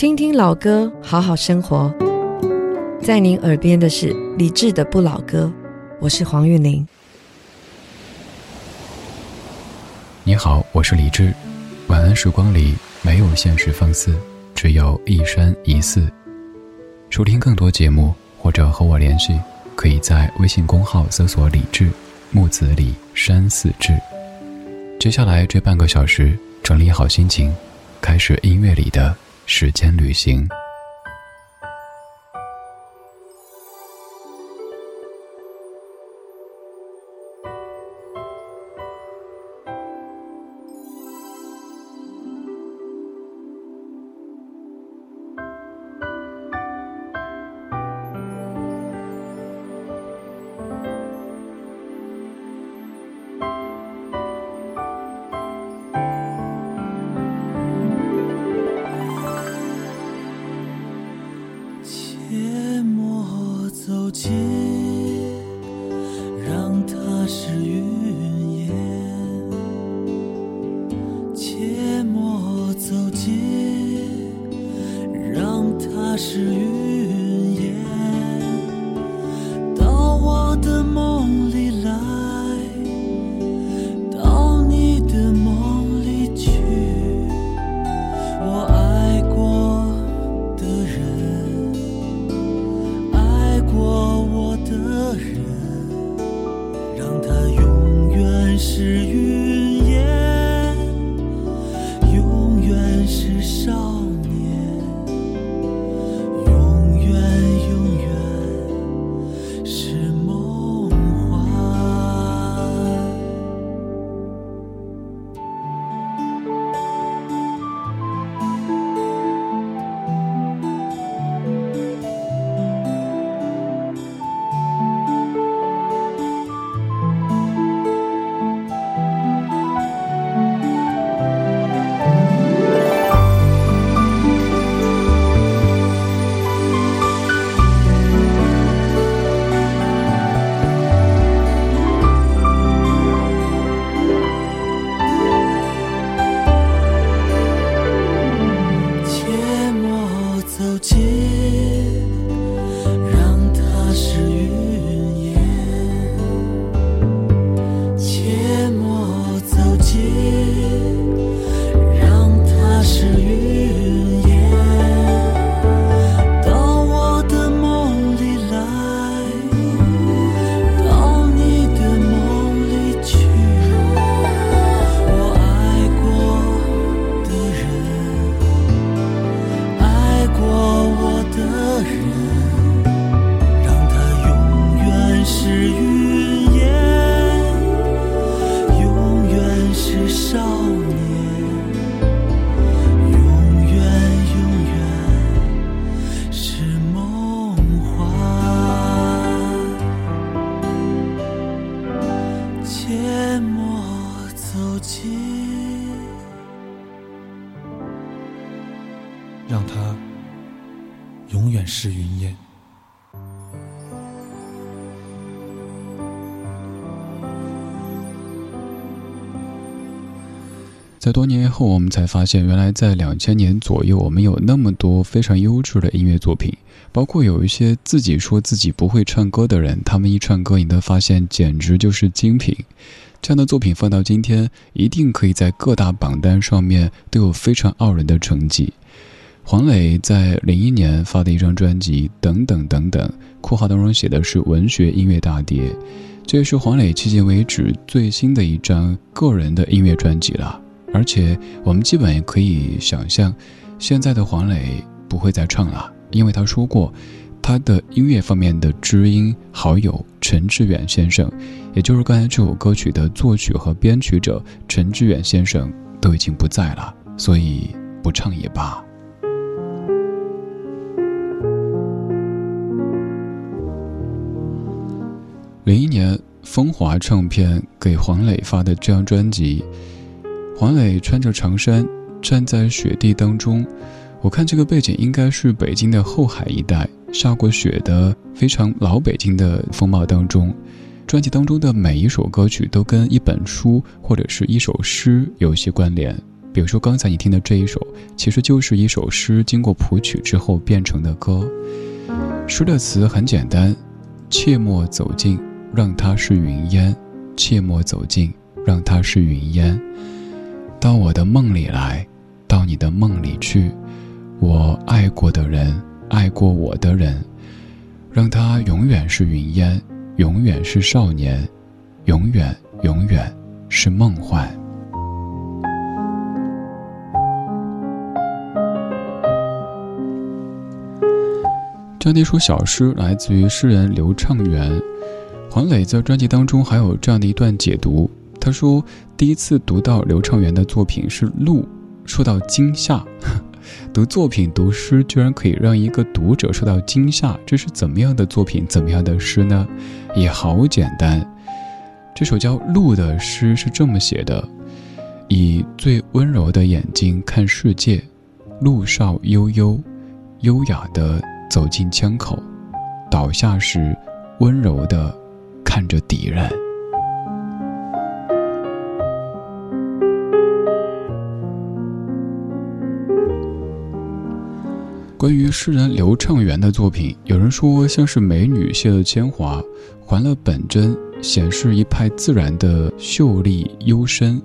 听听老歌，好好生活。在您耳边的是李志的不老歌，我是黄韵玲。你好，我是李志。晚安时光里没有现实放肆，只有一山一寺。收听更多节目或者和我联系，可以在微信公号搜索“李志木子李山寺志”。接下来这半个小时，整理好心情，开始音乐里的时间旅行。人。在多年以后，我们才发现，原来在两千年左右，我们有那么多非常优质的音乐作品，包括有一些自己说自己不会唱歌的人，他们一唱歌，你都发现简直就是精品。这样的作品放到今天，一定可以在各大榜单上面都有非常傲人的成绩。黄磊在零一年发的一张专辑《等等等等》，括号当中写的是文学音乐大碟，这也是黄磊迄今为止最新的一张个人的音乐专辑了。而且我们基本也可以想象，现在的黄磊不会再唱了，因为他说过，他的音乐方面的知音好友陈志远先生，也就是刚才这首歌曲的作曲和编曲者陈志远先生都已经不在了，所以不唱也罢。零一年，风华唱片给黄磊发的这张专辑。黄磊穿着长衫站在雪地当中，我看这个背景应该是北京的后海一带下过雪的非常老北京的风貌当中。专辑当中的每一首歌曲都跟一本书或者是一首诗有些关联，比如说刚才你听的这一首，其实就是一首诗经过谱曲之后变成的歌。诗的词很简单：切莫走近，让它是云烟；切莫走近，让它是云烟。到我的梦里来，到你的梦里去。我爱过的人，爱过我的人，让他永远是云烟，永远是少年，永远永远是梦幻。这样的一首小诗来自于诗人刘畅元，黄磊在专辑当中还有这样的一段解读。他说，第一次读到刘畅元的作品是《鹿》，受到惊吓。读作品、读诗，居然可以让一个读者受到惊吓，这是怎么样的作品？怎么样的诗呢？也好简单，这首叫《鹿》的诗是这么写的：以最温柔的眼睛看世界，路少悠悠，优雅的。走进枪口，倒下时，温柔的看着敌人。关于诗人刘畅元的作品，有人说像是美女卸了铅华，还了本真，显示一派自然的秀丽幽深，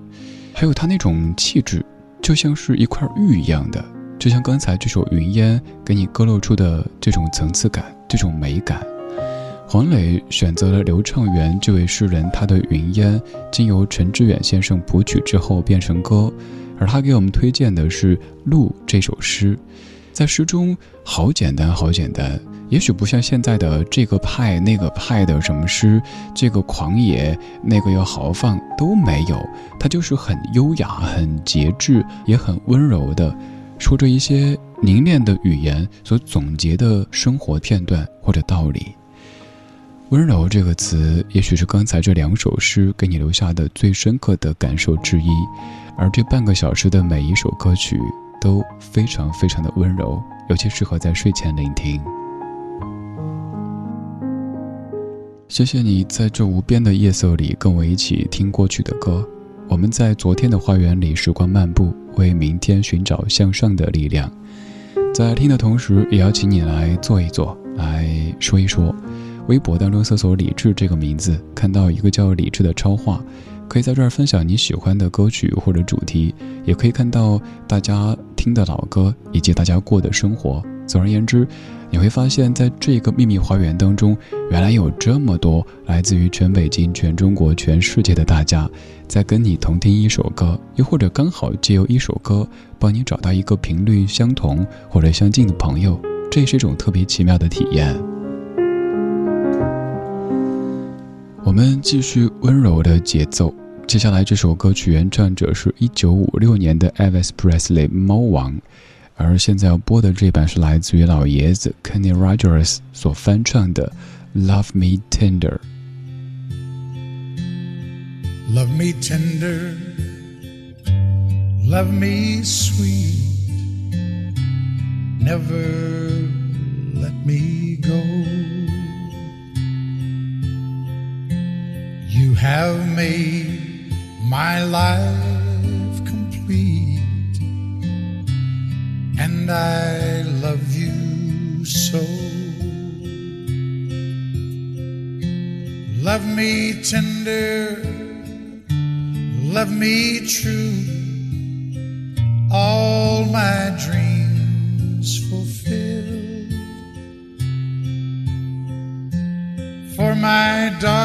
还有他那种气质，就像是一块玉一样的。就像刚才这首《云烟》给你勾勒出的这种层次感、这种美感，黄磊选择了刘畅元这位诗人，他的《云烟》经由陈志远先生谱曲之后变成歌，而他给我们推荐的是《鹿》这首诗，在诗中好简单，好简单，也许不像现在的这个派那个派的什么诗，这个狂野那个要豪放都没有，它就是很优雅、很节制，也很温柔的。说着一些凝练的语言所总结的生活片段或者道理，温柔这个词，也许是刚才这两首诗给你留下的最深刻的感受之一。而这半个小时的每一首歌曲都非常非常的温柔，尤其适合在睡前聆听。谢谢你在这无边的夜色里跟我一起听过去的歌。我们在昨天的花园里时光漫步，为明天寻找向上的力量。在听的同时，也邀请你来坐一坐，来说一说。微博当中搜索“李志”这个名字，看到一个叫李志的超话，可以在这儿分享你喜欢的歌曲或者主题，也可以看到大家听的老歌以及大家过的生活。总而言之。你会发现在这个秘密花园当中，原来有这么多来自于全北京、全中国、全世界的大家，在跟你同听一首歌，又或者刚好借由一首歌，帮你找到一个频率相同或者相近的朋友，这也是一种特别奇妙的体验。我们继续温柔的节奏，接下来这首歌曲原唱者是一九五六年的 Elvis Presley，猫王。而现在要播的这版是来自于老爷子 Kenny Rogers 所翻唱的《Love Me Tender》。Love me tender, love me sweet, never let me go. Have made my life complete and I love you so. Love me tender, love me true, all my dreams fulfilled. For my darling,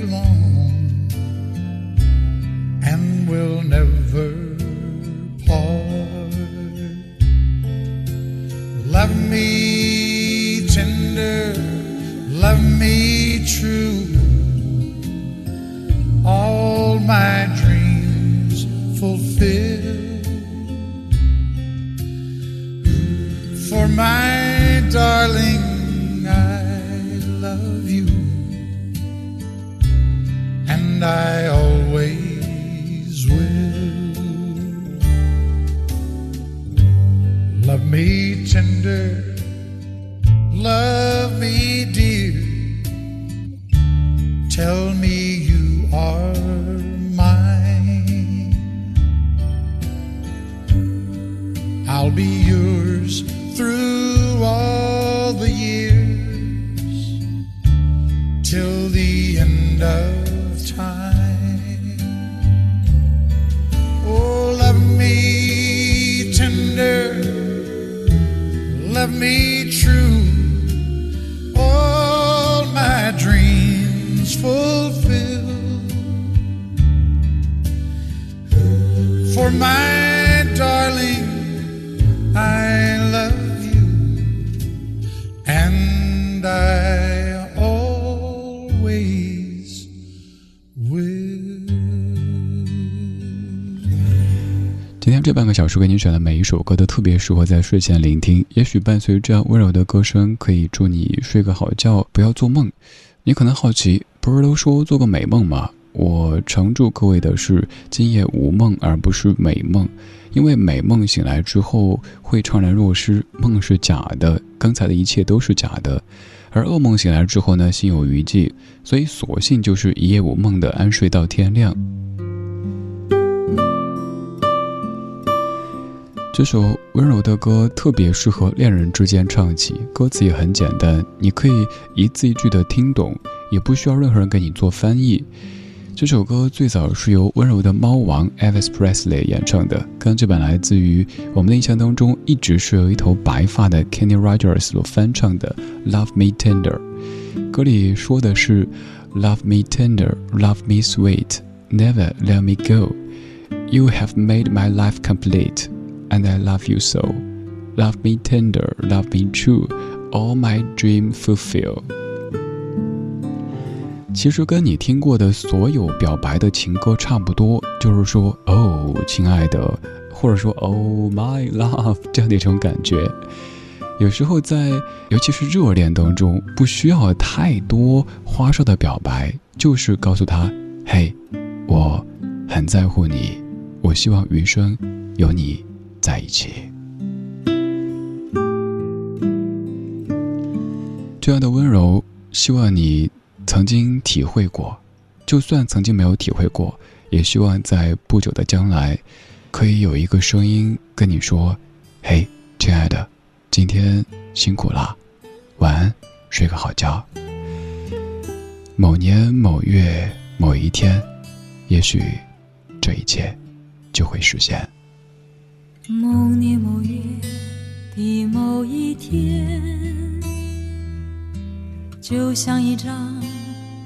love you, and I fulfill. For my darling, I love you, and I always will. 今天这半个小时给你选的每一首歌都特别适合在睡前聆听，也许伴随这样温柔的歌声，可以助你睡个好觉，不要做梦。你可能好奇，不是都说做个美梦吗？我常祝各位的是今夜无梦，而不是美梦，因为美梦醒来之后会怅然若失，梦是假的，刚才的一切都是假的。而噩梦醒来之后呢，心有余悸，所以索性就是一夜无梦的安睡到天亮。这首温柔的歌特别适合恋人之间唱起，歌词也很简单，你可以一字一句的听懂，也不需要任何人给你做翻译。这首歌最早是由温柔的猫王 Elvis Presley 演唱的，刚这版来自于我们的印象当中一直是有一头白发的 Kenny Rogers 所翻唱的《Love Me Tender》。歌里说的是 “Love me tender, love me sweet, never let me go. You have made my life complete, and I love you so. Love me tender, love me true, all my dreams fulfill.” 其实跟你听过的所有表白的情歌差不多，就是说“哦，亲爱的”，或者说 “Oh my love” 这样的一种感觉。有时候在，尤其是热恋当中，不需要太多花哨的表白，就是告诉他：“嘿，我很在乎你，我希望余生有你在一起。”这样的温柔，希望你曾经体会过，就算曾经没有体会过，也希望在不久的将来，可以有一个声音跟你说：“嘿，亲爱的。”今天辛苦了，晚安，睡个好觉。某年某月某一天，也许这一切就会实现。某年某月的某一天，就像一张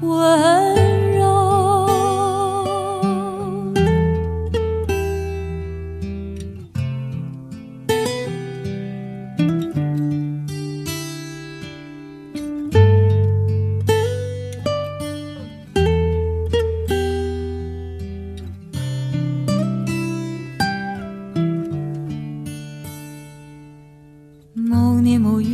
温柔。某年某月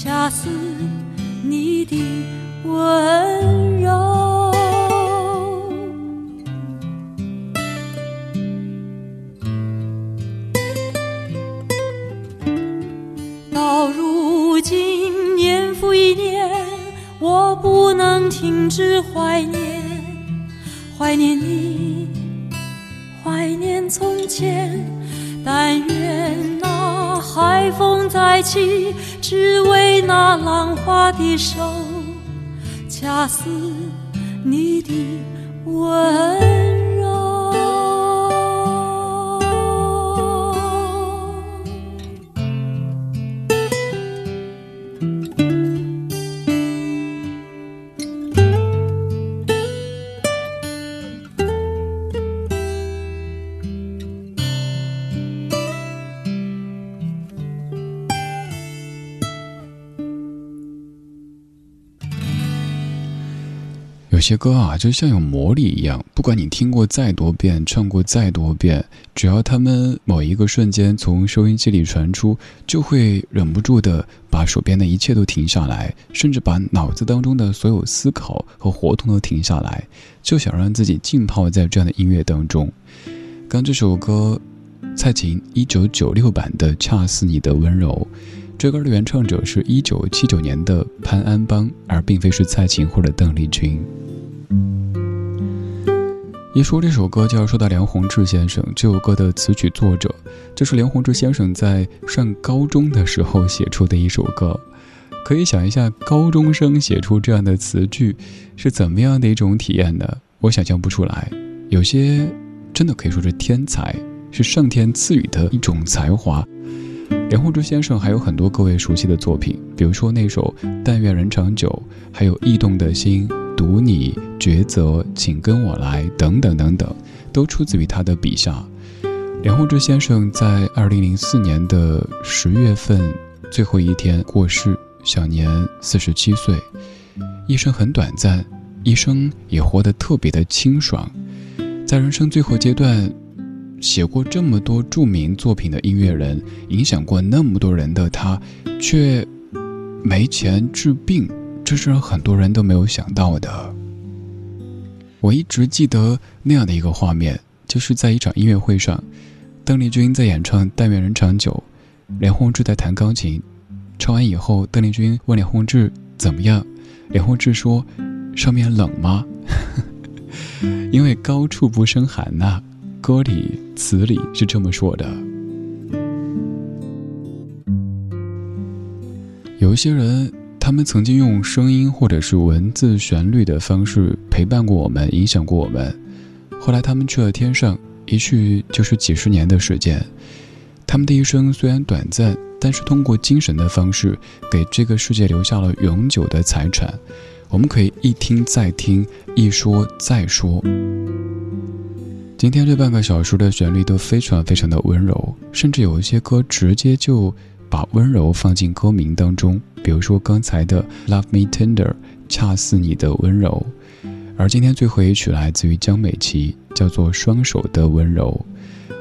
恰似你的温柔。到如今年复一年，我不能停止怀念，怀念你，怀念从前。但愿那海风再起，只为那浪花的手，恰似你的温。些歌啊，就像有魔力一样，不管你听过再多遍，唱过再多遍，只要他们某一个瞬间从收音机里传出，就会忍不住的把手边的一切都停下来，甚至把脑子当中的所有思考和活动都停下来，就想让自己浸泡在这样的音乐当中。刚这首歌，蔡琴一九九六版的《恰似你的温柔》，这歌的原唱者是一九七九年的潘安邦，而并非是蔡琴或者邓丽君。一说这首歌，就要说到梁鸿志先生。这首歌的词曲作者，这是梁鸿志先生在上高中的时候写出的一首歌。可以想一下，高中生写出这样的词句，是怎么样的一种体验呢？我想象不出来。有些真的可以说是天才，是上天赐予的一种才华。梁鸿志先生还有很多各位熟悉的作品，比如说那首《但愿人长久》，还有《驿动的心》。读你抉择，请跟我来，等等等等，都出自于他的笔下。梁鸿志先生在二零零四年的十月份最后一天过世，享年四十七岁。一生很短暂，一生也活得特别的清爽。在人生最后阶段，写过这么多著名作品的音乐人，影响过那么多人的他，却没钱治病。这是让很多人都没有想到的。我一直记得那样的一个画面，就是在一场音乐会上，邓丽君在演唱《但愿人长久》，梁鸿志在弹钢琴。唱完以后，邓丽君问梁鸿志怎么样，梁鸿志说：“上面冷吗？” 因为高处不胜寒呐，歌里词里是这么说的。有一些人。他们曾经用声音或者是文字旋律的方式陪伴过我们，影响过我们。后来他们去了天上，一去就是几十年的时间。他们的一生虽然短暂，但是通过精神的方式，给这个世界留下了永久的财产。我们可以一听再听，一说再说。今天这半个小时的旋律都非常非常的温柔，甚至有一些歌直接就。把温柔放进歌名当中，比如说刚才的《Love Me Tender》，恰似你的温柔。而今天最后一曲来自于江美琪，叫做《双手的温柔》。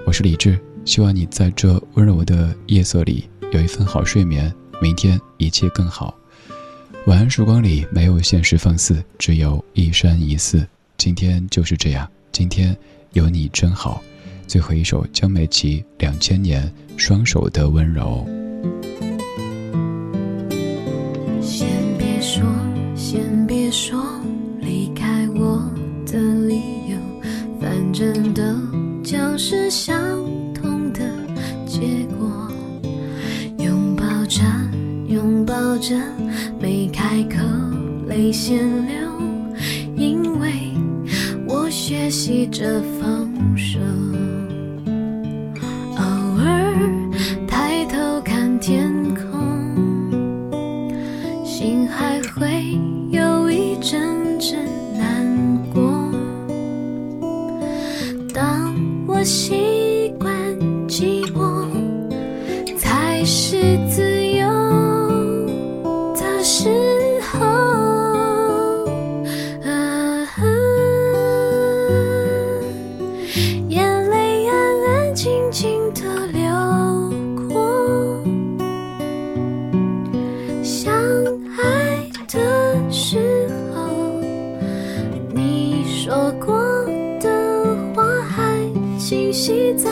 我是李志，希望你在这温柔的夜色里有一份好睡眠，明天一切更好。晚安时光里没有现实放肆，只有一山一寺。今天就是这样，今天有你真好。最后一首江美琪两千年双手的温柔。先别说先别说离开我的理由反正都将是相同的结果。拥抱着拥抱着没开口泪先流。记着放手。偶尔抬头看天说过的话还清晰在